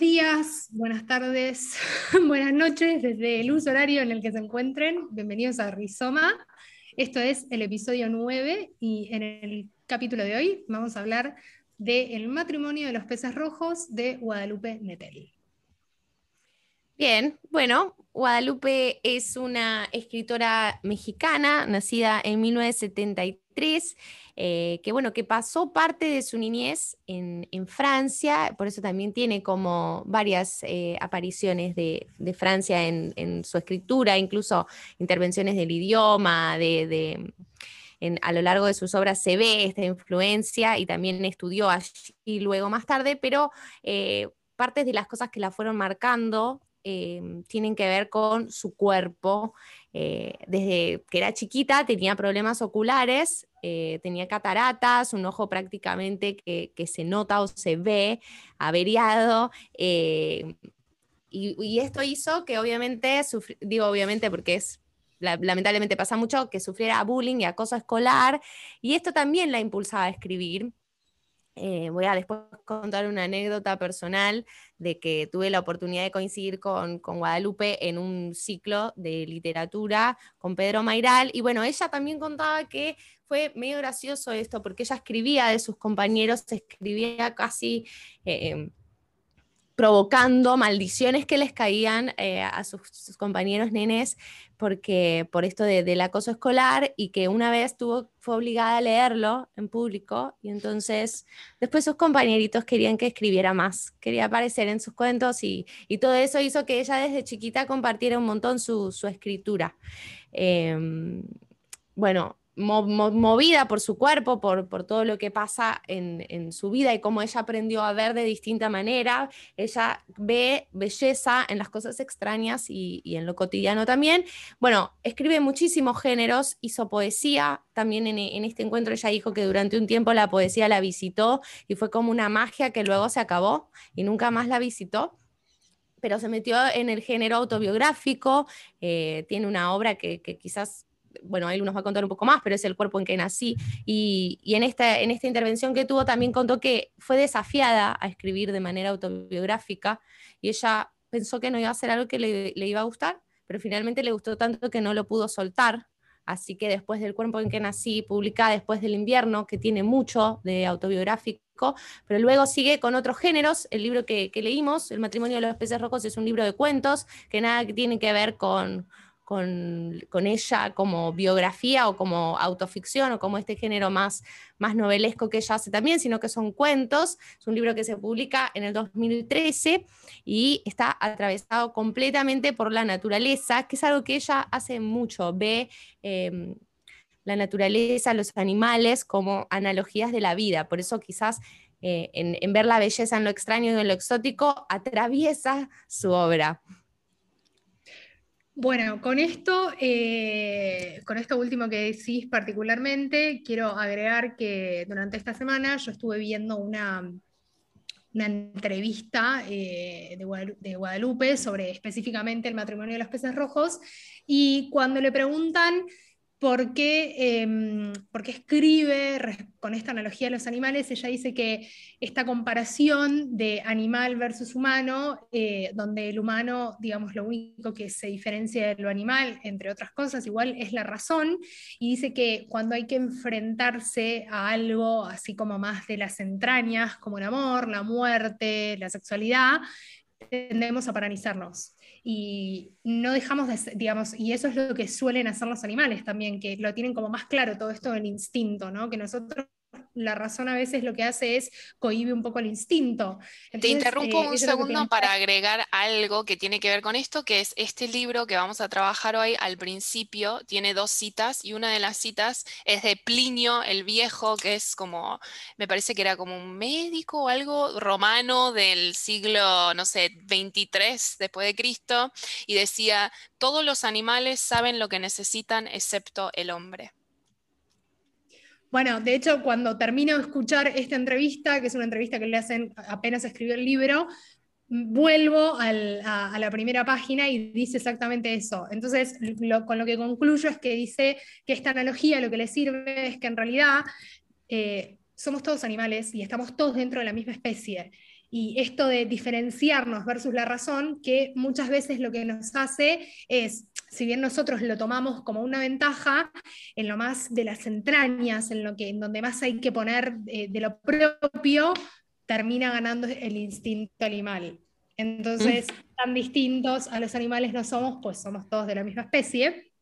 días, buenas tardes, buenas noches desde el uso horario en el que se encuentren. Bienvenidos a Rizoma. Esto es el episodio 9 y en el capítulo de hoy vamos a hablar del matrimonio de los peces rojos de Guadalupe Nettel. Bien, bueno, Guadalupe es una escritora mexicana, nacida en 1973, eh, que bueno, que pasó parte de su niñez en, Francia, por eso también tiene como varias eh, apariciones de, Francia en, su escritura, incluso intervenciones del idioma, de, a lo largo de sus obras se ve esta influencia y también estudió allí luego más tarde, pero eh, partes de las cosas que la fueron marcando Em, tienen que ver con su cuerpo. Eh, desde que era chiquita tenía problemas oculares, eh, tenía cataratas, un ojo prácticamente que, se nota o se ve averiado. Eh, y, esto hizo que obviamente, digo obviamente porque es lamentablemente pasa mucho, que sufriera bullying y acoso escolar, y esto también la impulsaba a escribir. Eh, voy a después contar una anécdota personal de que tuve la oportunidad de coincidir con, Guadalupe en un ciclo de literatura con Pedro Mairal. Y bueno, ella también contaba que fue medio gracioso esto, porque ella escribía de sus compañeros, escribía casi... Eh, provocando maldiciones que les caían eh, a sus, compañeros nenes porque, por esto del acoso escolar y que una vez tuvo, fue obligada a leerlo en público y entonces después sus compañeritos querían que escribiera más, quería aparecer en sus cuentos y, todo eso hizo que ella desde chiquita compartiera un montón su, escritura. Em, bueno, movida por su cuerpo, por, todo lo que pasa en, su vida y cómo ella aprendió a ver de distinta manera. Ella ve belleza en las cosas extrañas y, en lo cotidiano también. Bueno, escribe muchísimos géneros, hizo poesía. También en, en, este encuentro ella dijo que durante un tiempo la poesía la visitó y fue como una magia que luego se acabó y nunca más la visitó pero se metió en el género autobiográfico, eh, tiene una obra que quizás bueno, él nos va a contar un poco más, pero es el cuerpo en que nací. Y, en, esta, en esta intervención que tuvo también contó que fue desafiada a escribir de manera autobiográfica y ella pensó que no iba a ser algo que le, iba a gustar, pero finalmente le gustó tanto que no lo pudo soltar. Así que después del cuerpo en que nací, publicada después del invierno, que tiene mucho de autobiográfico, pero luego sigue con otros géneros. El libro que, que leímos, El matrimonio de los peces rojos, es un libro de cuentos que nada tiene que ver con, con, ella como biografía o como autoficción o como este género más, más novelesco que ella hace también, sino que son cuentos. Es un libro que se publica en el 2013 y está atravesado completamente por la naturaleza, que es algo que ella hace mucho, ve... Em, la naturaleza, los animales como analogías de la vida. Por eso quizás eh, en, en, ver la belleza en lo extraño y en lo exótico atraviesa su obra. Bueno, con esto, eh, con esto último que decís particularmente, quiero agregar que durante esta semana yo estuve viendo una, una entrevista eh, de, Guadalupe sobre específicamente el matrimonio de los peces rojos y cuando le preguntan Em, porque, escribe con esta analogía de los animales, ella dice que esta comparación de animal versus humano, eh, donde el humano, digamos, lo único que se diferencia de lo animal, entre otras cosas, igual es la razón, y dice que cuando hay que enfrentarse a algo así como más de las entrañas, como el amor, la muerte, la sexualidad, tendemos a paralizarnos y no dejamos de, digamos, y eso es lo que suelen hacer los animales también, que lo tienen como más claro todo esto del instinto, ¿no? Que nosotros la razón a veces lo que hace es cohibe un poco el instinto. Te interrumpo eh, un segundo para agregar algo que tiene que ver con esto, que es este libro que vamos a trabajar hoy al principio, tiene dos citas y una de las citas es de Plinio el Viejo, que es como, me parece que era como un médico o algo romano del siglo, no sé, 23 después de Cristo, y decía, todos los animales saben lo que necesitan excepto el hombre. Bueno, de hecho, cuando termino de escuchar esta entrevista, que es una entrevista que le hacen apenas escribió el libro, vuelvo a, la primera página y dice exactamente eso. Entonces, con lo que concluyo es que dice que esta analogía lo que le sirve es que en realidad eh, somos todos animales y estamos todos dentro de la misma especie. Y esto de diferenciarnos versus la razón, que muchas veces lo que nos hace es, si bien nosotros lo tomamos como una ventaja, en lo más de las entrañas, en lo que en donde más hay que poner eh, de lo propio, termina ganando el instinto animal. Entonces, mm. tan distintos a los animales no somos, pues somos todos de la misma especie.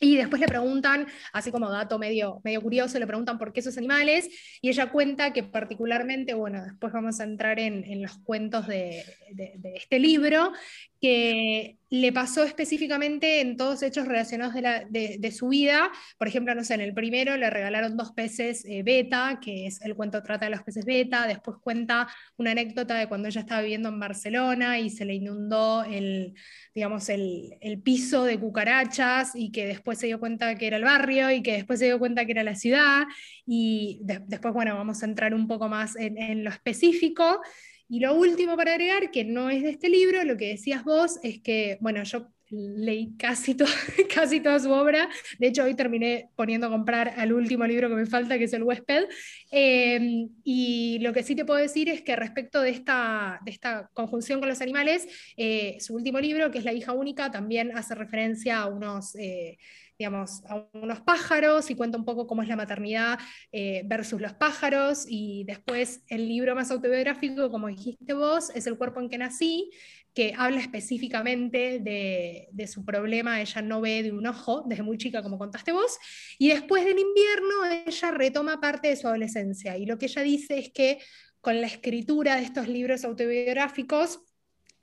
Y después le preguntan, así como dato medio, medio curioso, le preguntan por qué esos animales, y ella cuenta que particularmente, bueno, después vamos a entrar en, en los cuentos de, de, este libro, que le pasó específicamente en todos hechos relacionados de, su vida. Por ejemplo, no sé, en el primero le regalaron dos peces eh, beta, que es el cuento trata de los peces beta. Después cuenta una anécdota de cuando ella estaba viviendo en Barcelona y se le inundó el, digamos, el, piso de cucarachas y que después se dio cuenta que era el barrio y que después se dio cuenta que era la ciudad. Y después, bueno, vamos a entrar un poco más en, en lo específico. Y lo último para agregar, que no es de este libro, lo que decías vos, es que, bueno, yo leí casi, casi toda su obra, de hecho hoy terminé poniendo a comprar al último libro que me falta, que es El huésped, em, y lo que sí te puedo decir es que respecto de esta, de esta conjunción con los animales, eh, su último libro, que es La hija única, también hace referencia a unos... Eh, digamos, a unos pájaros y cuenta un poco cómo es la maternidad eh, versus los pájaros. Y después el libro más autobiográfico, como dijiste vos, es El cuerpo en que nací, que habla específicamente de, de, su problema, ella no ve de un ojo desde muy chica, como contaste vos, y después del invierno ella retoma parte de su adolescencia, y lo que ella dice es que con la escritura de estos libros autobiográficos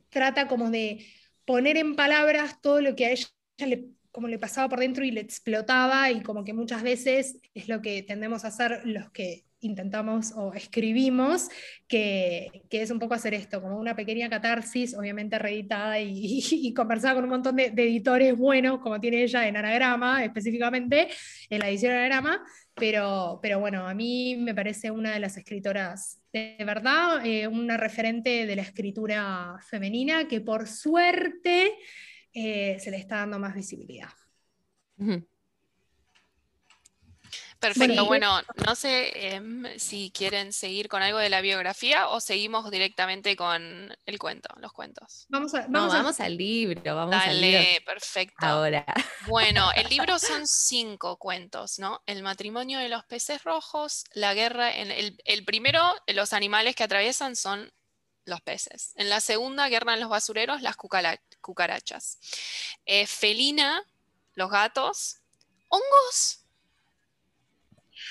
trata como de poner en palabras todo lo que a ella le como le pasaba por dentro y le explotaba y como que muchas veces es lo que tendemos a hacer los que intentamos o escribimos, que, que es un poco hacer esto, como una pequeña catarsis, obviamente reeditada y, y, conversada con un montón de, editores buenos, como tiene ella en Anagrama, específicamente en la edición Anagrama, pero, pero bueno, a mí me parece una de las escritoras de verdad, eh, una referente de la escritura femenina que por suerte eh, se le está dando más visibilidad. Perfecto, bueno, no sé em, si quieren seguir con algo de la biografía o seguimos directamente con el cuento, los cuentos. Vamos, vamos, al libro, vamos Dale, perfecto. Ahora. Bueno, el libro son cinco cuentos, ¿no? El matrimonio de los peces rojos, la guerra, en el, el primero, los animales que atraviesan son los peces. En la segunda, guerra en los basureros, las cucarachas. Eh, felina, los gatos. ¿Hongos?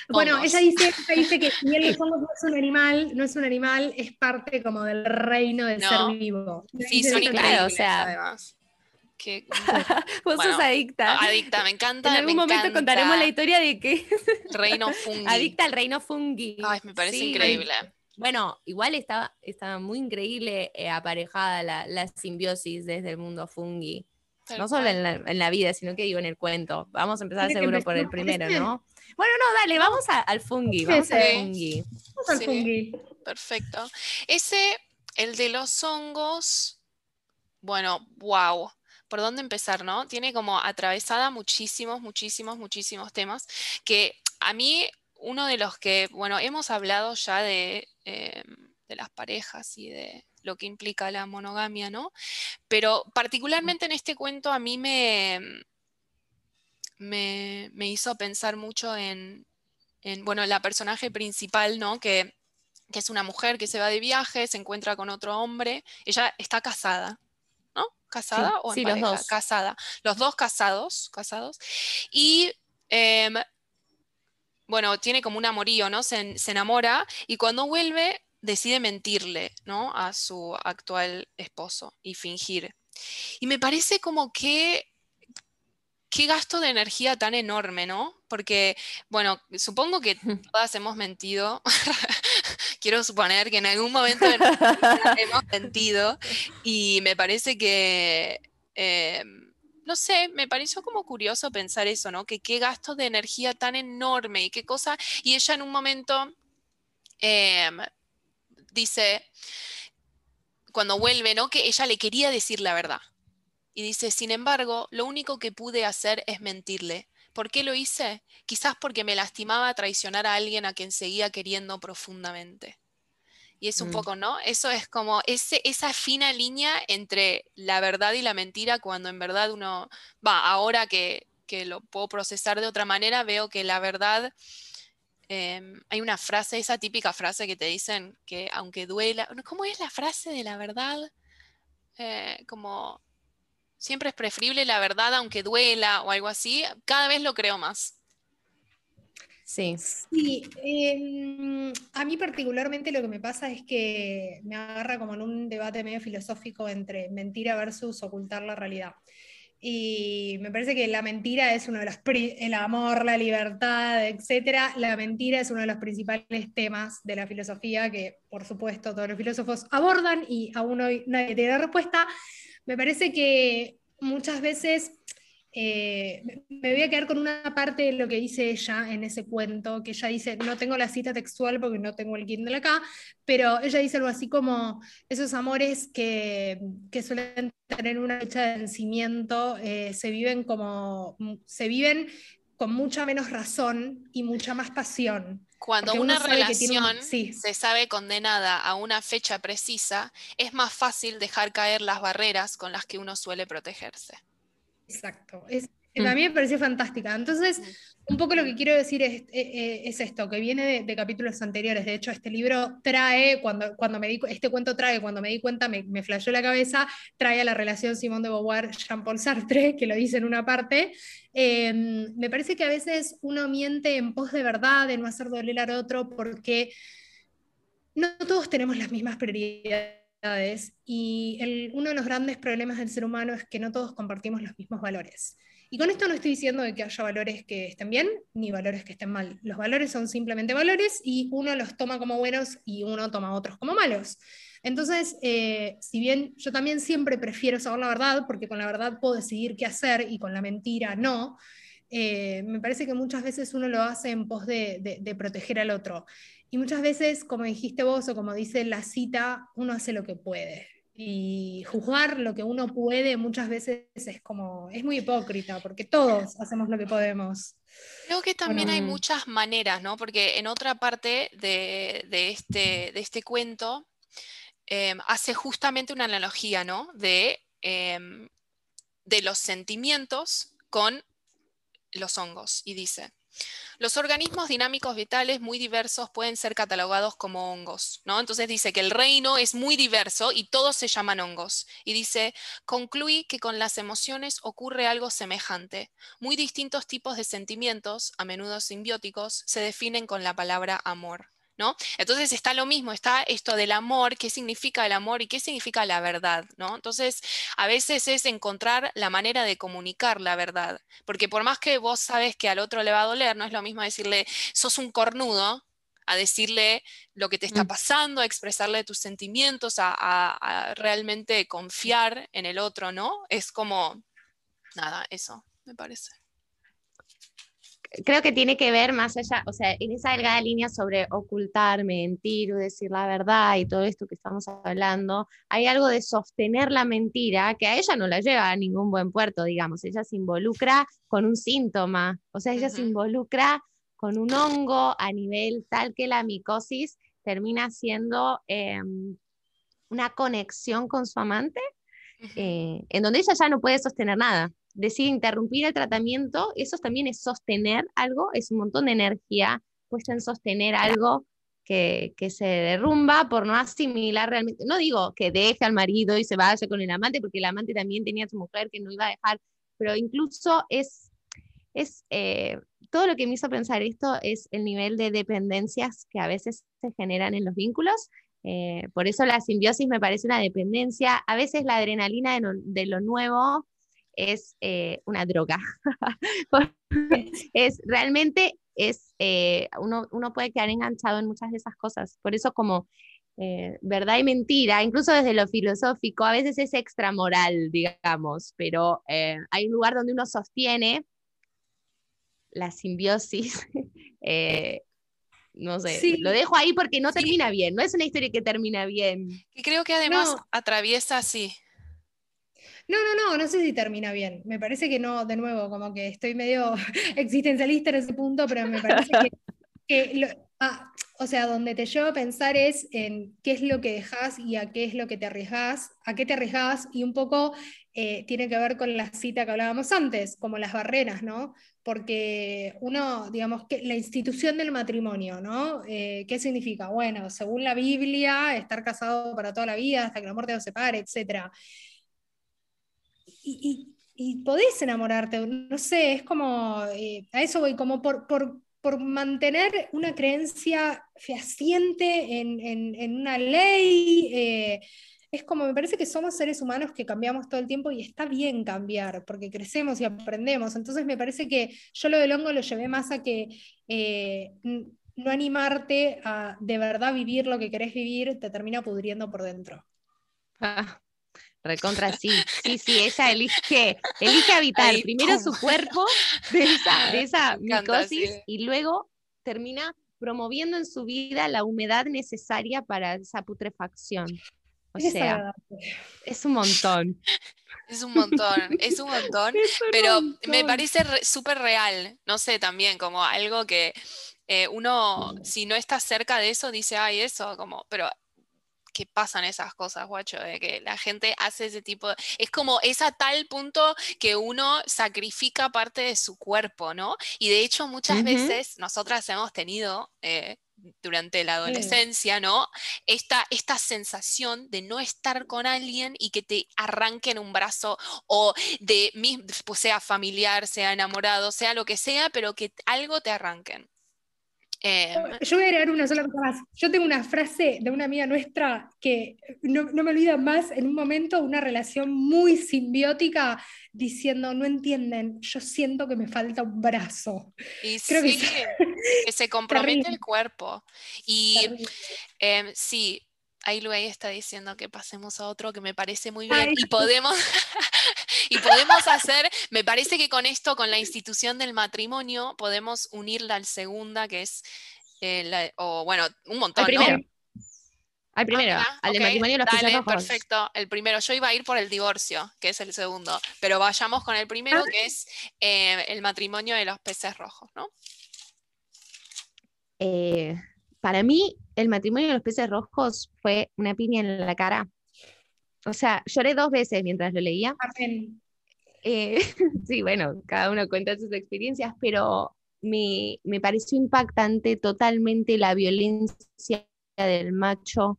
Bueno, ella dice, que si los hongos no es un animal, no es un animal, es parte como del reino del ser vivo. Sí, son increíbles, o sea, además. Vos sos adicta. Adicta, me encanta. En algún momento contaremos la historia de que. Reino fungi. Adicta al reino fungi. Ay, me parece increíble. Bueno, igual estaba, estaba muy increíble eh, aparejada la, simbiosis desde el mundo fungi. no solo en la, vida, sino que digo en el cuento. Vamos a empezar seguro por el primero, ¿no? Bueno, no, dale, vamos al fungi. Vamos al fungi. Vamos al fungi. Perfecto. Ese, el de los hongos, bueno, wow. ¿Por dónde empezar, no? Tiene como atravesada muchísimos, muchísimos, muchísimos temas que a mí uno de los que, bueno, hemos hablado ya de, eh, de, las parejas y de lo que implica la monogamia, ¿no? Pero particularmente en este cuento a mí me, me, hizo pensar mucho en, bueno, la personaje principal, ¿no? Que, es una mujer que se va de viaje, se encuentra con otro hombre, ella está casada, ¿no? ¿Casada o en sí, los dos. Casada. Los dos casados, casados. Y em, bueno, tiene como un amorío, ¿no? Se, enamora y cuando vuelve decide mentirle, ¿no? A su actual esposo y fingir. Y me parece como que qué gasto de energía tan enorme, ¿no? Porque, bueno, supongo que todas hemos mentido. Quiero suponer que en algún momento hemos mentido. Y me parece que em, no sé, me pareció como curioso pensar eso, ¿no? Que qué gasto de energía tan enorme y qué cosa. Y ella en un momento em, dice, cuando vuelve, ¿no? Que ella le quería decir la verdad. Y dice, sin embargo, lo único que pude hacer es mentirle. ¿Por qué lo hice? Quizás porque me lastimaba traicionar a alguien a quien seguía queriendo profundamente. Y es un mm. poco, ¿no? Eso es como ese, esa fina línea entre la verdad y la mentira, cuando en verdad uno, va, ahora que, que lo puedo procesar de otra manera, veo que la verdad, em, hay una frase, esa típica frase que te dicen que aunque duela, ¿cómo es la frase de la verdad? Eh, como siempre es preferible la verdad aunque duela o algo así, cada vez lo creo más. Sí. Sí, em, a mí particularmente lo que me pasa es que me agarra como en un debate medio filosófico entre mentira versus ocultar la realidad. Y me parece que la mentira es uno de los, el amor, la libertad, etcétera. La mentira es uno de los principales temas de la filosofía que, por supuesto, todos los filósofos abordan y aún hoy nadie tiene respuesta. Me parece que muchas veces eh, me voy a quedar con una parte de lo que dice ella en ese cuento, que ella dice, no tengo la cita textual porque no tengo el Kindle acá, pero ella dice algo así como esos amores que, que suelen tener una fecha de vencimiento, eh, se viven como, se viven con mucha menos razón y mucha más pasión. Cuando una relación se sabe condenada a una fecha precisa, es más fácil dejar caer las barreras con las que uno suele protegerse. Exacto. Es, mm. A mí me pareció fantástica. Entonces, mm. un poco lo que quiero decir es, e, e, es, esto, que viene de, capítulos anteriores. De hecho, este libro trae, cuando, cuando me di, este cuento trae, cuando me di cuenta, me, me flashó la cabeza, trae a la relación Simón de Beauvoir-Jean-Paul Sartre, que lo dice en una parte. Em, me parece que a veces uno miente en pos de verdad, de no hacer doler al otro, porque no todos tenemos las mismas prioridades y uno de los grandes problemas del ser humano es que no todos compartimos los mismos valores. Y con esto no estoy diciendo que haya valores que estén bien ni valores que estén mal. Los valores son simplemente valores y uno los toma como buenos y uno toma otros como malos. Entonces, eh, si bien yo también siempre prefiero saber la verdad, porque con la verdad puedo decidir qué hacer y con la mentira no, eh, me parece que muchas veces uno lo hace en pos de proteger al otro. Y muchas veces, como dijiste vos o como dice la cita, uno hace lo que puede. Y juzgar lo que uno puede muchas veces es como, es muy hipócrita, porque todos hacemos lo que podemos. Creo que también hay muchas maneras, ¿no? Porque en otra parte de, este, de este cuento em, hace justamente una analogía, ¿no? De, em, de los sentimientos con los hongos. Y dice, los organismos dinámicos vitales muy diversos pueden ser catalogados como hongos, ¿no? Entonces dice que el reino es muy diverso y todos se llaman hongos. Y dice, concluí que con las emociones ocurre algo semejante. Muy distintos tipos de sentimientos, a menudo simbióticos, se definen con la palabra amor. Entonces está lo mismo, está esto del amor, qué significa el amor y qué significa la verdad, ¿no? Entonces, a veces es encontrar la manera de comunicar la verdad, porque por más que vos sabes que al otro le va a doler, no es lo mismo decirle, sos un cornudo, a decirle lo que te está mm. pasando, a expresarle tus sentimientos, a realmente confiar en el otro, ¿no? Es como, nada, eso, me parece creo que tiene que ver más allá, o sea, en esa delgada línea sobre ocultar, mentir o decir la verdad y todo esto que estamos hablando, hay algo de sostener la mentira que a ella no la lleva a ningún buen puerto, digamos, ella se involucra con un síntoma, o sea, ella se involucra con un hongo a nivel tal que la micosis termina siendo em, una conexión con su amante, eh, en donde ella ya no puede sostener nada decide interrumpir el tratamiento, eso también es sostener algo, es un montón de energía puesta en sostener algo que, se derrumba por no asimilar realmente. No digo que deje al marido y se vaya con el amante, porque el amante también tenía a su mujer que no iba a dejar, pero incluso es, es eh, todo lo que me hizo pensar esto es el nivel de dependencias que a veces se generan en los vínculos. Eh, por eso la simbiosis me parece una dependencia. A veces la adrenalina de lo nuevo es eh, una droga. es realmente es eh, uno, uno, puede quedar enganchado en muchas de esas cosas. Por eso como eh, verdad y mentira, incluso desde lo filosófico, a veces es extramoral, digamos, pero hay un lugar donde uno sostiene la simbiosis. no sé, lo dejo ahí porque no termina bien, no es una historia que termina bien. Y creo que además atraviesa, sí, no, no, no, no sé si termina bien. Me parece que no, de nuevo, como que estoy medio existencialista en ese punto, pero me parece que, Ah, o sea, donde te lleva a pensar es en qué es lo que dejas y a qué es lo que te arriesgas, a qué te arriesgas y un poco eh, tiene que ver con la cita que hablábamos antes, como las barreras, ¿no? Porque uno, digamos, que la institución del matrimonio, ¿no? Eh, ¿Qué significa? Bueno, según la Biblia, estar casado para toda la vida hasta que la muerte los separe, etc. Y, podés enamorarte, no sé, es como, eh, a eso voy, como por, por por mantener una creencia fehaciente en, una ley. Eh, es como, me parece que somos seres humanos que cambiamos todo el tiempo y está bien cambiar, porque crecemos y aprendemos. Entonces me parece que yo lo del hongo lo llevé más a que eh, no animarte a de verdad vivir lo que querés vivir te termina pudriendo por dentro. Ah, Recontra, sí, sí, sí, ella elige, elige habitar primero su cuerpo de esa, micosis y luego termina promoviendo en su vida la humedad necesaria para esa putrefacción. O sea, es un montón. Es un montón, es un montón, pero me parece súper real, no sé, también como algo que eh, uno, si no está cerca de eso, dice, ay, eso, como, pero que pasan esas cosas, guacho, de que la gente hace ese tipo de... Es como es a tal punto que uno sacrifica parte de su cuerpo, ¿no? Y de hecho muchas veces nosotras hemos tenido... Eh, durante la adolescencia, ¿no? Esta, esta sensación de no estar con alguien y que te arranquen un brazo o de, pues sea familiar, sea enamorado, sea lo que sea, pero que algo te arranquen. Em, yo voy a agregar una sola cosa más. Yo tengo una frase de una amiga nuestra que no, me olvida más en un momento, una relación muy simbiótica, diciendo, no entienden, yo siento que me falta un brazo. Y Creo que, se compromete el cuerpo. Y em, sí, ahí Luis está diciendo que pasemos a otro que me parece muy bien y podemos y podemos hacer, me parece que con esto, con la institución del matrimonio, podemos unirla al segunda, que es, eh, o bueno, un montón. Al primero. Al primero, ah, al matrimonio los Dale, perfecto. El primero, yo iba a ir por el divorcio, que es el segundo, pero vayamos con el primero, ah. que es eh, el matrimonio de los peces rojos, ¿no? Eh, para mí, el matrimonio de los peces rojos fue una piña en la cara o sea, lloré dos veces mientras lo leía. Eh, sí, bueno, cada uno cuenta sus experiencias, pero me, me, pareció impactante totalmente la violencia del macho,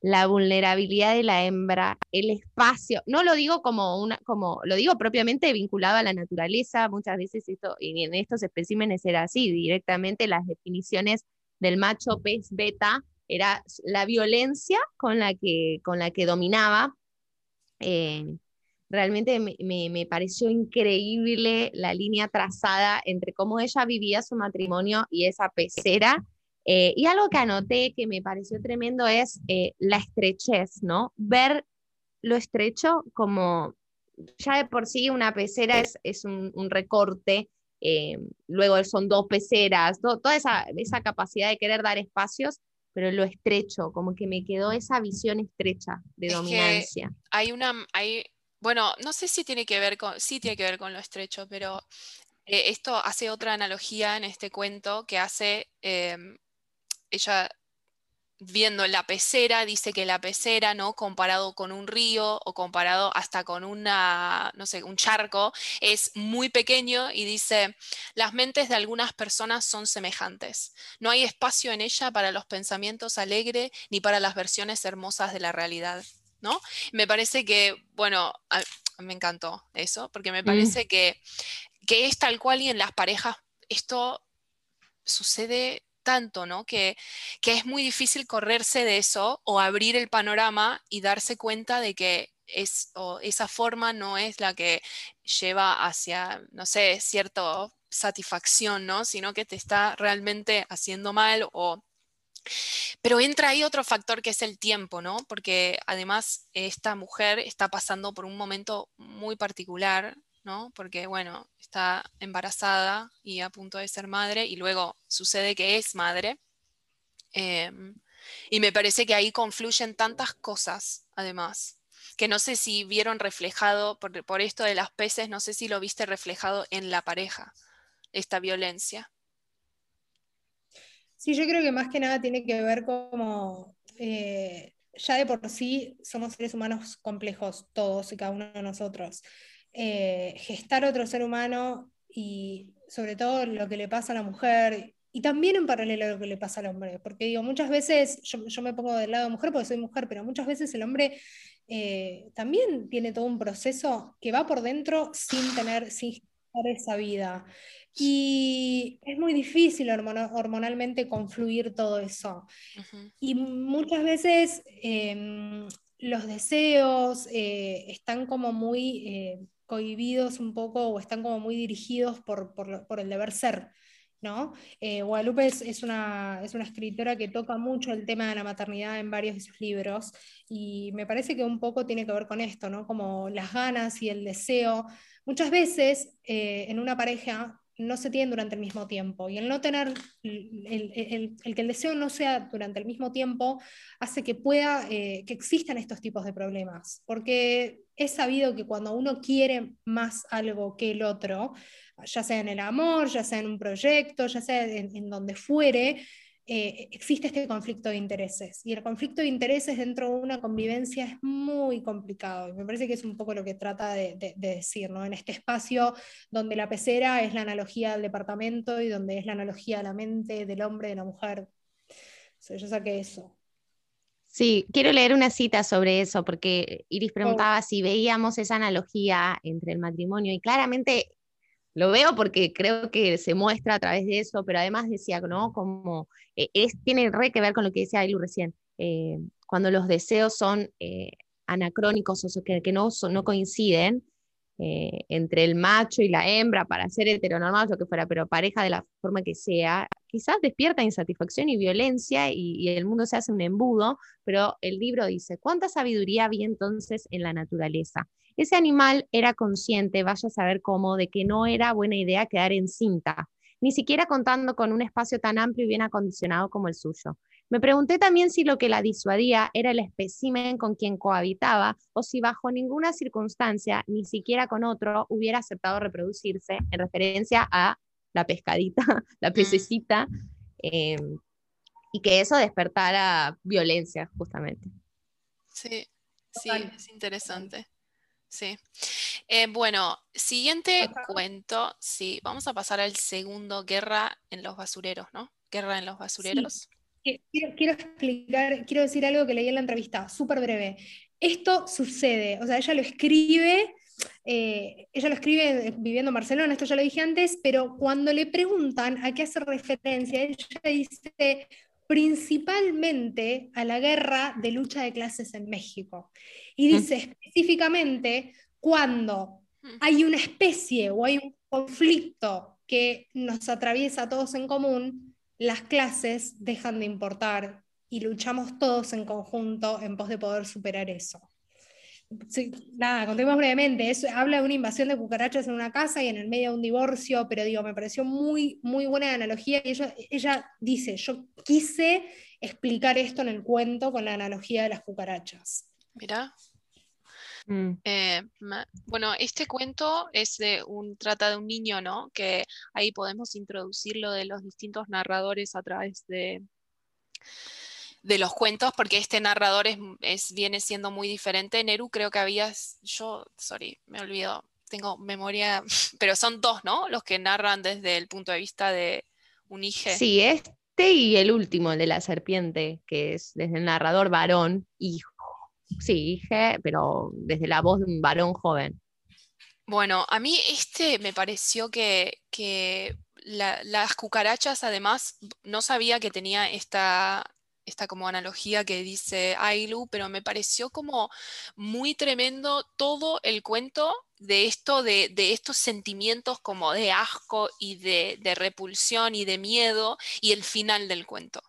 la vulnerabilidad de la hembra, el espacio. No lo digo como una, como lo digo propiamente vinculado a la naturaleza. Muchas veces esto, y en estos especímenes era así, directamente las definiciones del macho pez beta era la violencia con la que, con la que dominaba. Eh, realmente me, pareció increíble la línea trazada entre cómo ella vivía su matrimonio y esa pecera. Eh, y algo que anoté que me pareció tremendo es eh, la estrechez, ¿no? Ver lo estrecho como ya de por sí una pecera es, es un, recorte, luego son dos peceras, toda esa, esa, capacidad de querer dar espacios pero lo estrecho, como que me quedó esa visión estrecha de dominancia. hay una, hay, bueno, no sé si tiene que ver con, sí tiene que ver con lo estrecho, pero eh, esto hace otra analogía en este cuento que hace, em, ella viendo la pecera, dice que la pecera, ¿no? Comparado con un río o comparado hasta con una, no sé, un charco, es muy pequeño y dice, las mentes de algunas personas son semejantes. No hay espacio en ella para los pensamientos alegres ni para las versiones hermosas de la realidad, ¿no? Me parece que, bueno, me encantó eso, porque me mm. parece que, que es tal cual y en las parejas esto sucede tanto, ¿no? Que, es muy difícil correrse de eso o abrir el panorama y darse cuenta de que es, esa forma no es la que lleva hacia, no sé, cierta satisfacción, ¿no? Sino que te está realmente haciendo mal o... Pero entra ahí otro factor que es el tiempo, ¿no? Porque además esta mujer está pasando por un momento muy particular ¿no? Porque, bueno, está embarazada y a punto de ser madre y luego sucede que es madre. Em, y me parece que ahí confluyen tantas cosas, además, que no sé si vieron reflejado, por, por esto de las peces, no sé si lo viste reflejado en la pareja, esta violencia. Sí, yo creo que más que nada tiene que ver como, eh, ya de por sí somos seres humanos complejos, todos y cada uno de nosotros. Eh, gestar otro ser humano y sobre todo lo que le pasa a la mujer y también en paralelo a lo que le pasa al hombre, porque digo, muchas veces, yo, me pongo del lado de mujer porque soy mujer, pero muchas veces el hombre eh, también tiene todo un proceso que va por dentro sin tener, sin esa vida. Y es muy difícil hormonalmente confluir todo eso. Y muchas veces em, los deseos eh, están como muy eh, cohibidos un poco o están como muy dirigidos por, por el deber ser. ¿no? Eh, Guadalupe es, una, es, una, escritora que toca mucho el tema de la maternidad en varios de sus libros y me parece que un poco tiene que ver con esto, ¿no? Como las ganas y el deseo. Muchas veces eh, en una pareja no se tienen durante el mismo tiempo. Y el no tener, el, que el deseo no sea durante el mismo tiempo hace que pueda, eh, que existan estos tipos de problemas. Porque es sabido que cuando uno quiere más algo que el otro, ya sea en el amor, ya sea en un proyecto, ya sea en donde fuere, eh, existe este conflicto de intereses. Y el conflicto de intereses dentro de una convivencia es muy complicado. Y me parece que es un poco lo que trata de, decir, ¿no? En este espacio donde la pecera es la analogía del departamento y donde es la analogía de la mente, del hombre, de la mujer. yo saqué eso. Sí, quiero leer una cita sobre eso, porque Iris preguntaba si veíamos esa analogía entre el matrimonio, y claramente lo veo porque creo que se muestra a través de eso, pero además decía, ¿no? Como eh, es, tiene re que ver con lo que decía Ailu recién, eh, cuando los deseos son eh, anacrónicos o que, que no, no coinciden entre el macho y la hembra para ser heteronormados, lo que fuera, pero pareja de la forma que sea, quizás despierta insatisfacción y violencia y el mundo se hace un embudo, pero el libro dice, ¿cuánta sabiduría había entonces en la naturaleza? Ese animal era consciente, vaya a saber cómo, de que no era buena idea quedar encinta, ni siquiera contando con un espacio tan amplio y bien acondicionado como el suyo. Me pregunté también si lo que la disuadía era el espécimen con quien cohabitaba o si bajo ninguna circunstancia, ni siquiera con otro, hubiera aceptado reproducirse en referencia a la pescadita, la mm. pececita, em, y que eso despertara violencia, justamente. Sí, sí, es interesante. Sí. Eh, bueno, siguiente cuento. Sí, vamos a pasar al segundo, Guerra en los basureros, ¿no? Guerra en los basureros. Quiero, explicar, quiero decir algo que leí en la entrevista, súper breve. Esto sucede, o sea, ella lo escribe, eh, ella lo escribe viviendo en Barcelona, esto ya lo dije antes, pero cuando le preguntan a qué hace referencia, ella dice principalmente a la guerra de lucha de clases en México. Y dice específicamente cuando mm. hay una especie o hay un conflicto que nos atraviesa a todos en común, las clases dejan de importar y luchamos todos en conjunto en pos de poder superar eso. nada, contemos brevemente, eso habla de una invasión de cucarachas en una casa y en el medio de un divorcio, pero digo, me pareció muy, muy buena analogía y ella, ella dice, yo quise explicar esto en el cuento con la analogía de las cucarachas. Mira. Mm. Eh, bueno, este cuento es de un, trata de un niño, ¿no? Que ahí podemos introducir lo de los distintos narradores a través de, de los cuentos, porque este narrador es, viene siendo muy diferente. Neru creo que había, yo, sorry, me olvido, tengo memoria, pero son dos, ¿no? Los que narran desde el punto de vista de un hijo. Sí, este y el último, el de la serpiente, que es desde el narrador varón, hijo sí, dije, pero desde la voz de un varón joven. Bueno, a mí este me pareció que, las cucarachas, además, no sabía que tenía esta, esta como analogía que dice Ailu, pero me pareció como muy tremendo todo el cuento de esto, de, de estos sentimientos como de asco y de, de repulsión y de miedo y el final del cuento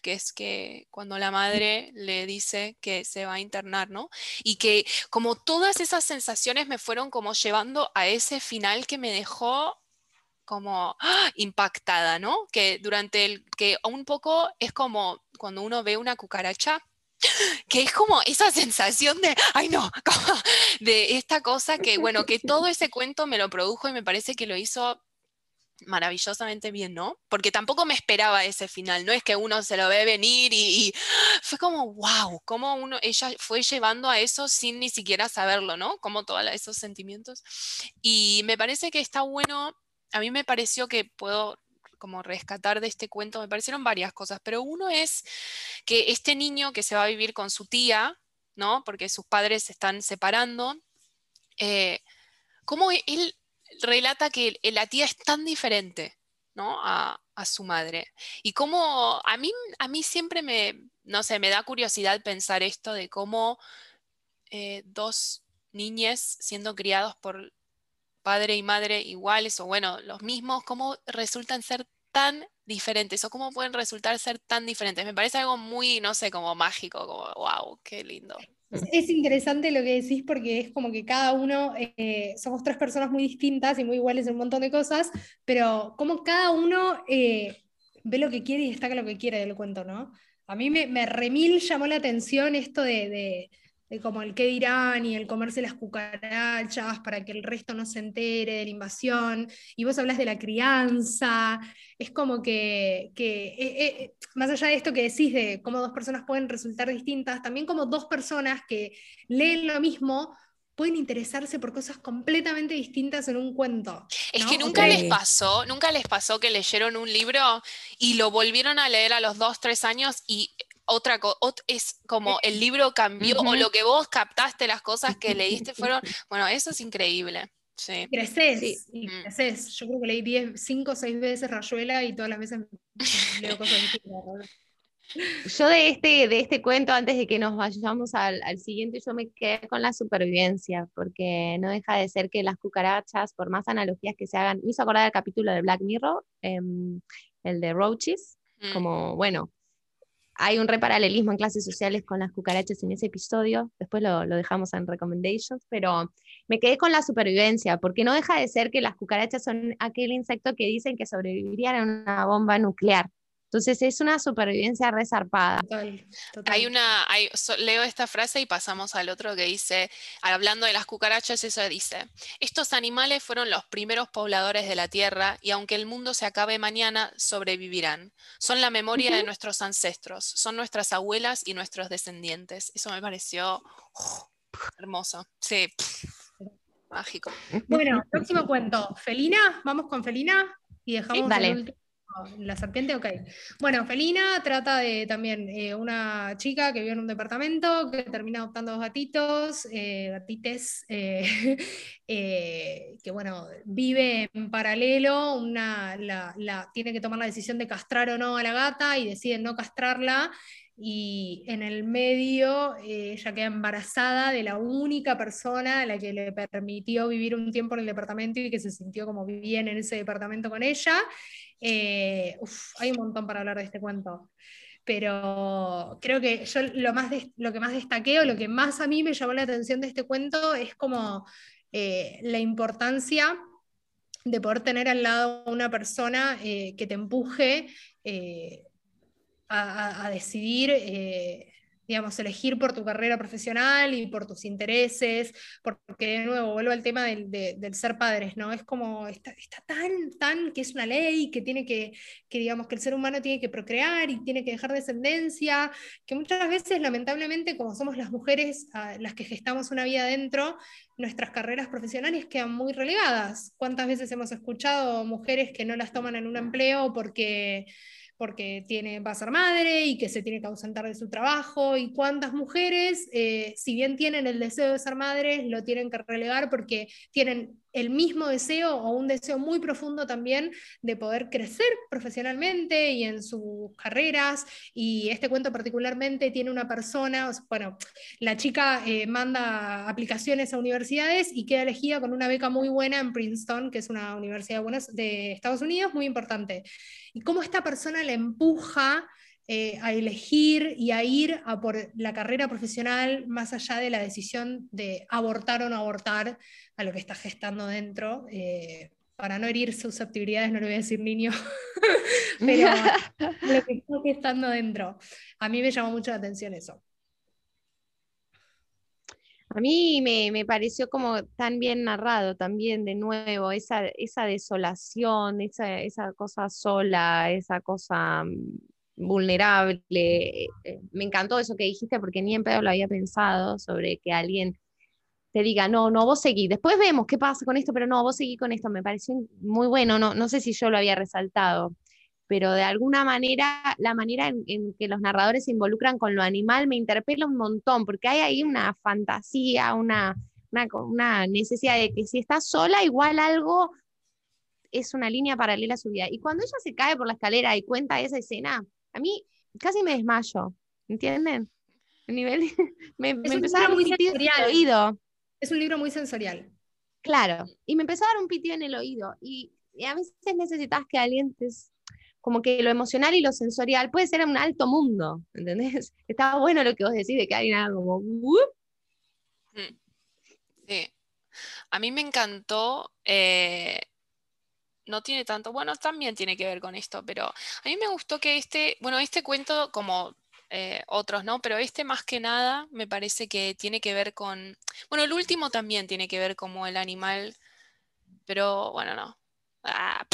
que es que cuando la madre le dice que se va a internar, ¿no? Y que como todas esas sensaciones me fueron como llevando a ese final que me dejó como ¡ah! impactada, ¿no? Que durante el, que un poco es como cuando uno ve una cucaracha, que es como esa sensación de, ay no, de esta cosa que, bueno, que todo ese cuento me lo produjo y me parece que lo hizo maravillosamente bien, ¿no? Porque tampoco me esperaba ese final, no es que uno se lo ve venir y, fue como, wow, cómo uno, ella fue llevando a eso sin ni siquiera saberlo, ¿no? Como todos esos sentimientos. Y me parece que está bueno, a mí me pareció que puedo como rescatar de este cuento, me parecieron varias cosas, pero uno es que este niño que se va a vivir con su tía, ¿no? Porque sus padres se están separando, eh, cómo él relata que la tía es tan diferente ¿no? a, su madre. Y cómo a mí, a mí siempre me, no sé, me da curiosidad pensar esto de cómo eh, dos niñas siendo criados por padre y madre iguales o bueno, los mismos, cómo resultan ser tan diferentes o cómo pueden resultar ser tan diferentes. Me parece algo muy, no sé, como mágico, como, wow, qué lindo. Es interesante lo que decís porque es como que cada uno, eh, somos tres personas muy distintas y muy iguales en un montón de cosas, pero como cada uno eh, ve lo que quiere y destaca lo que quiere del cuento, ¿no? A mí me, remil llamó la atención esto de como el qué dirán y el comerse las cucarachas para que el resto no se entere de la invasión, y vos hablas de la crianza, es como que, eh, eh, más allá de esto que decís de cómo dos personas pueden resultar distintas, también como dos personas que leen lo mismo pueden interesarse por cosas completamente distintas en un cuento. Es que nunca les pasó, nunca les pasó que leyeron un libro y lo volvieron a leer a los dos, tres años y otra cosa, es como el libro cambió o lo que vos captaste, las cosas que leíste fueron, bueno, eso es increíble. Sí. Creces, y mm. creces. Yo creo que leí 5 o 6 veces Rayuela y todas las veces leo cosas distintas. Yo de este, de este cuento, antes de que nos vayamos al, al, siguiente, yo me quedé con la supervivencia, porque no deja de ser que las cucarachas, por más analogías que se hagan, me hizo acordar el capítulo de Black Mirror, em, el de Roaches, mm. como, bueno, hay un reparalelismo en clases sociales con las cucarachas en ese episodio, después lo, dejamos en recommendations, pero me quedé con la supervivencia, porque no deja de ser que las cucarachas son aquel insecto que dicen que sobrevivirían a una bomba nuclear. Entonces es una supervivencia resarpada. Hay una, leo esta frase y pasamos al otro que dice, hablando de las cucarachas, eso dice, estos animales fueron los primeros pobladores de la Tierra y aunque el mundo se acabe mañana, sobrevivirán. Son la memoria de nuestros ancestros, son nuestras abuelas y nuestros descendientes. Eso me pareció hermoso. Sí, mágico. Bueno, próximo cuento. Felina, vamos con Felina y dejamos el la serpiente, ok. Bueno, Felina trata de también eh, una chica que vive en un departamento, que termina adoptando dos gatitos, eh, gatites, eh, que bueno, vive en paralelo, una, la, tiene que tomar la decisión de castrar o no a la gata y decide no castrarla. Y en el medio ella queda embarazada de la única persona a la que le permitió vivir un tiempo en el departamento y que se sintió como bien en ese departamento con ella. Eh, hay un montón para hablar de este cuento. Pero creo que yo lo, más lo que más destaqué o lo que más a mí me llamó la atención de este cuento es como eh, la importancia de poder tener al lado una persona eh, que te empuje a, a, decidir digamos, elegir por tu carrera profesional y por tus intereses, porque de nuevo vuelvo al tema del, del ser padres, ¿no? Es como, está, está, tan, tan, que es una ley, que tiene que, que, digamos, que el ser humano tiene que procrear y tiene que dejar descendencia, que muchas veces, lamentablemente, como somos las mujeres ah, las que gestamos una vida adentro, nuestras carreras profesionales quedan muy relegadas. ¿Cuántas veces hemos escuchado mujeres que no las toman en un empleo porque porque tiene, va a ser madre y que se tiene que ausentar de su trabajo, y cuántas mujeres, eh, si bien tienen el deseo de ser madres, lo tienen que relegar porque tienen el mismo deseo o un deseo muy profundo también de poder crecer profesionalmente y en sus carreras. Y este cuento particularmente tiene una persona, bueno, la chica eh, manda aplicaciones a universidades y queda elegida con una beca muy buena en Princeton, que es una universidad de Estados Unidos muy importante. Y cómo esta persona le empuja eh, a elegir y a ir a por la carrera profesional más allá de la decisión de abortar o no abortar a lo que está gestando dentro. Eh, para no herir susceptibilidades, no le voy a decir niño, pero lo que está gestando dentro. A mí me llamó mucho la atención eso. A mí me, pareció como tan bien narrado también, de nuevo, esa, esa desolación, esa, esa cosa sola, esa cosa mm, vulnerable. Eh, eh, me encantó eso que dijiste porque ni en pedo lo había pensado sobre que alguien te diga, no, no, vos seguí, después vemos qué pasa con esto, pero no, vos seguí con esto, me pareció muy bueno, no, no sé si yo lo había resaltado pero de alguna manera la manera en, que los narradores se involucran con lo animal me interpela un montón, porque hay ahí una fantasía, una, una, necesidad de que si está sola, igual algo es una línea paralela a su vida. Y cuando ella se cae por la escalera y cuenta esa escena, a mí casi me desmayo, ¿entienden? El nivel, me, me empezó a dar un pitido en el oído. Es un libro muy sensorial. Claro, y me empezó a dar un pitido en el oído. Y, a veces necesitas que alguien te, como que lo emocional y lo sensorial puede ser un alto mundo, ¿entendés? Está bueno lo que vos decís de que hay nada como... Mm. Sí. A mí me encantó, eh, no tiene tanto, bueno, también tiene que ver con esto, pero a mí me gustó que este, bueno, este cuento como eh, otros, ¿no? Pero este más que nada me parece que tiene que ver con, bueno, el último también tiene que ver como el animal, pero bueno, no. Ah,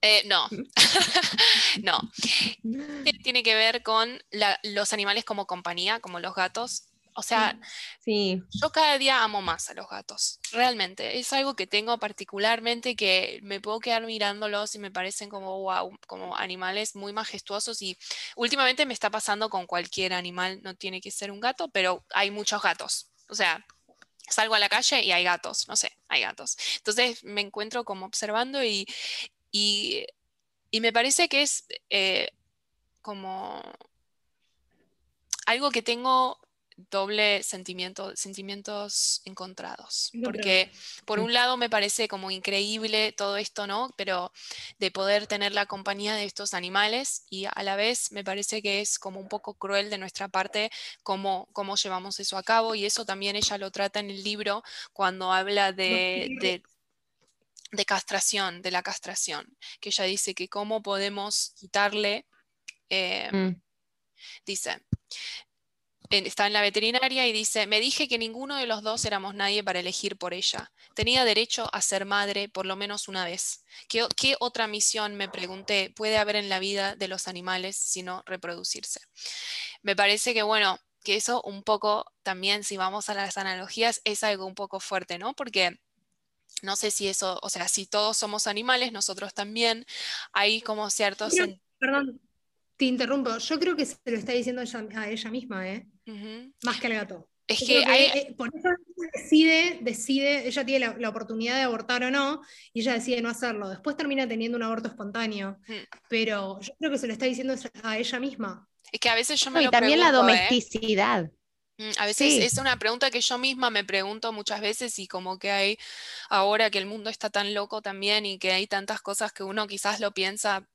eh, no, no. Tiene que ver con los animales como compañía, como los gatos. O sea, sí. yo cada día amo más a los gatos, realmente. Es algo que tengo particularmente que me puedo quedar mirándolos y me parecen como, wow, como animales muy majestuosos y últimamente me está pasando con cualquier animal, no tiene que ser un gato, pero hay muchos gatos. O sea, salgo a la calle y hay gatos, no sé, hay gatos. Entonces me encuentro como observando y, y, me parece que es eh, como algo que tengo doble sentimiento, sentimientos encontrados. Porque por un lado me parece como increíble todo esto, ¿no? Pero de poder tener la compañía de estos animales y a la vez me parece que es como un poco cruel de nuestra parte cómo, cómo llevamos eso a cabo y eso también ella lo trata en el libro cuando habla de, de castración, de la castración, que ella dice que cómo podemos quitarle, eh, mm. dice, está en la veterinaria y dice, me dije que ninguno de los dos éramos nadie para elegir por ella. Tenía derecho a ser madre por lo menos una vez. ¿Qué, qué otra misión, me pregunté, puede haber en la vida de los animales sino reproducirse? Me parece que, bueno, que eso un poco también, si vamos a las analogías, es algo un poco fuerte, ¿no? Porque no sé si eso, o sea, si todos somos animales, nosotros también, hay como ciertos... perdón, te interrumpo, yo creo que se lo está diciendo a ella misma, ¿eh? Más que al gato. Es que, eh, por eso decide, decide, ella tiene la, oportunidad de abortar o no, y ella decide no hacerlo. Después termina teniendo un aborto espontáneo. Pero yo creo que se lo está diciendo a ella misma. Es que a veces yo me y también la ¿eh? domesticidad. Mm, a veces es una pregunta que yo misma me pregunto muchas veces y como que hay ahora que el mundo está tan loco también y que hay tantas cosas que uno quizás lo piensa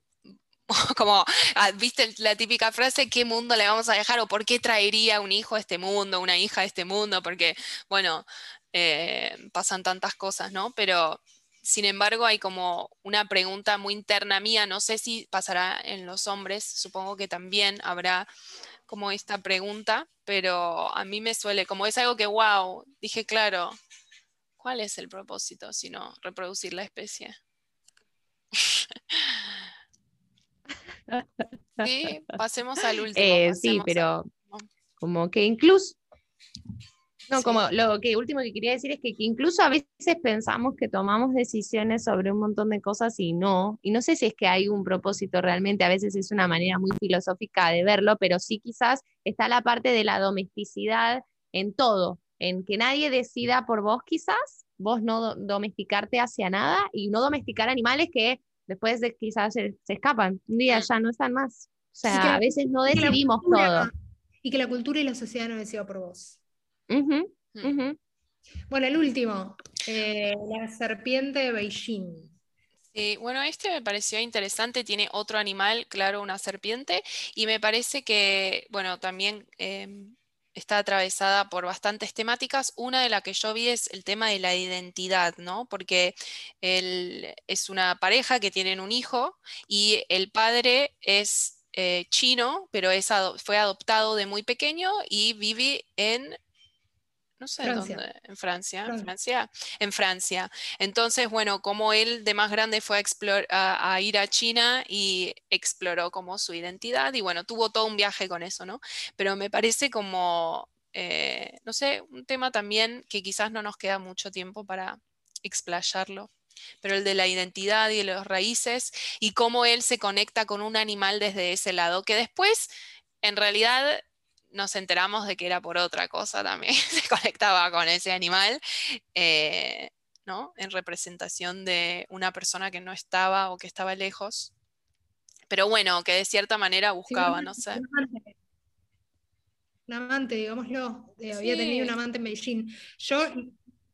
como, ah, viste la típica frase, ¿qué mundo le vamos a dejar o por qué traería un hijo a este mundo, una hija a este mundo? Porque, bueno, eh, pasan tantas cosas, ¿no? Pero, sin embargo, hay como una pregunta muy interna mía, no sé si pasará en los hombres, supongo que también habrá como esta pregunta, pero a mí me suele, como es algo que, wow, dije, claro, ¿cuál es el propósito sino reproducir la especie? sí, pasemos al último. Eh, sí, pero como que incluso, no, como lo que último que quería decir es que, incluso a veces pensamos que tomamos decisiones sobre un montón de cosas y no, y no sé si es que hay un propósito realmente, a veces es una manera muy filosófica de verlo, pero sí quizás está la parte de la domesticidad en todo, en que nadie decida por vos quizás, vos no domesticarte hacia nada y no domesticar animales que después de quizás se, escapan, un día ya no están más. O sea, a veces no decidimos todo. Y que la cultura y la sociedad no decida por vos. Mm. Bueno, el último, eh, la serpiente de Beijing. Sí, bueno, este me pareció interesante, tiene otro animal, claro, una serpiente, y me parece que, bueno, también em, está atravesada por bastantes temáticas. Una de las que yo vi es el tema de la identidad, ¿no? Porque él, es una pareja que tienen un hijo y el padre es eh, chino, pero es fue adoptado de muy pequeño y vive en no sé dónde, en Francia, Francia, Francia, en Francia. Entonces, bueno, como él de más grande fue a, a, ir a China y exploró como su identidad y bueno, tuvo todo un viaje con eso, ¿no? Pero me parece como, eh, no sé, un tema también que quizás no nos queda mucho tiempo para explayarlo pero el de la identidad y de los raíces y cómo él se conecta con un animal desde ese lado, que después en realidad nos enteramos de que era por otra cosa también, se conectaba con ese animal, eh, ¿no? En representación de una persona que no estaba o que estaba lejos. Pero bueno, que de cierta manera buscaba, no sé. Un amante, digámoslo. Eh, había tenido un amante en Beijing. Yo,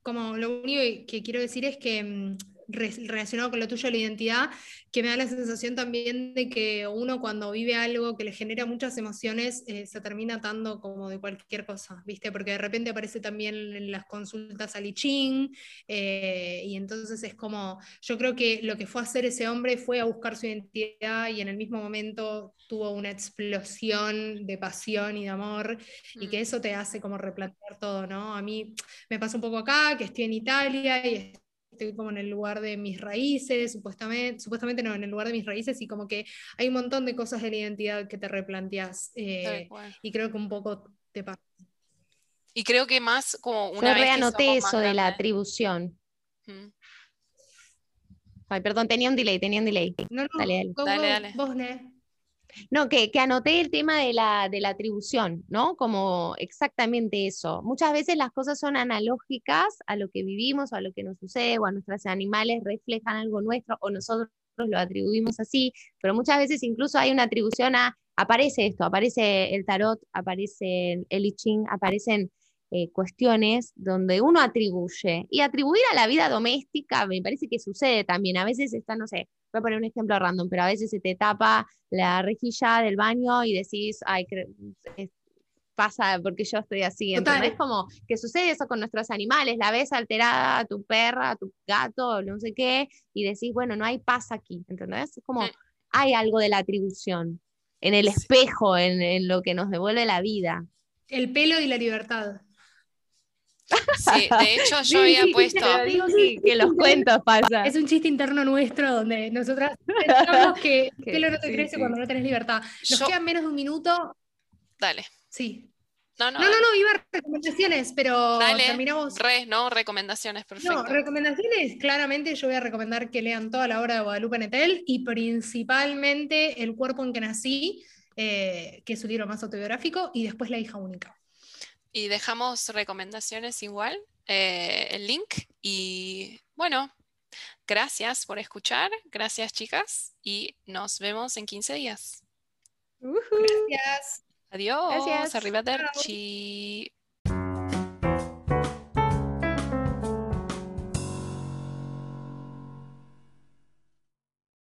como lo único que quiero decir es que mm, relacionado con lo tuyo, la identidad, que me da la sensación también de que uno cuando vive algo que le genera muchas emociones, eh, se termina atando como de cualquier cosa, ¿viste? Porque de repente aparece también en las consultas al I Ching, eh, y entonces es como, yo creo que lo que fue a hacer ese hombre fue a buscar su identidad y en el mismo momento tuvo una explosión de pasión y de amor, y que mm. eso te hace como replantear todo, ¿no? A mí me pasa un poco acá, que estoy en Italia y estoy como en el lugar de mis raíces, supuestamente, supuestamente no, en el lugar de mis raíces, y como que hay un montón de cosas de la identidad que te replanteas, eh, y creo que un poco te pasa. Y creo que más como una Yo reanoté eso de la atribución. Ay, perdón, tenía un delay, tenía un delay. No, no, dale, dale. Vos, no, que, anoté el tema de la, de la atribución, ¿no? Como exactamente eso. Muchas veces las cosas son analógicas a lo que vivimos o a lo que nos sucede o a nuestros animales reflejan algo nuestro o nosotros lo atribuimos así, pero muchas veces incluso hay una atribución a, aparece esto, aparece el tarot, aparece el I Ching, aparecen eh, cuestiones donde uno atribuye. Y atribuir a la vida doméstica me parece que sucede también. A veces está, no sé, voy a poner un ejemplo random, pero a veces se te tapa la rejilla del baño y decís, ay, pasa porque yo estoy así. Entonces es como que sucede eso con nuestros animales, la ves alterada a tu perra, a tu gato, no sé qué, y decís, bueno, no hay paz aquí, ¿entendés? Es como, hay algo de la atribución en el espejo, en, en, lo que nos devuelve la vida. El pelo y la libertad. Sí, de hecho yo había puesto. que, los cuentos pasan. Es un chiste interno nuestro donde nosotras pensamos que pelo no te crece cuando no tenés libertad. Nos quedan menos de un minuto. Dale. Sí. No, no, no, no, iba a recomendaciones, pero terminamos. Re, no, recomendaciones, perfecto. No, recomendaciones, claramente yo voy a recomendar que lean toda la obra de Guadalupe Netel y principalmente El cuerpo en que nací, eh, que es su libro más autobiográfico, y después La hija única. Y dejamos recomendaciones igual, eh, el link. Y bueno, gracias por escuchar. Gracias chicas. Y nos vemos en 15 días. Gracias. Adiós. Gracias. Arriba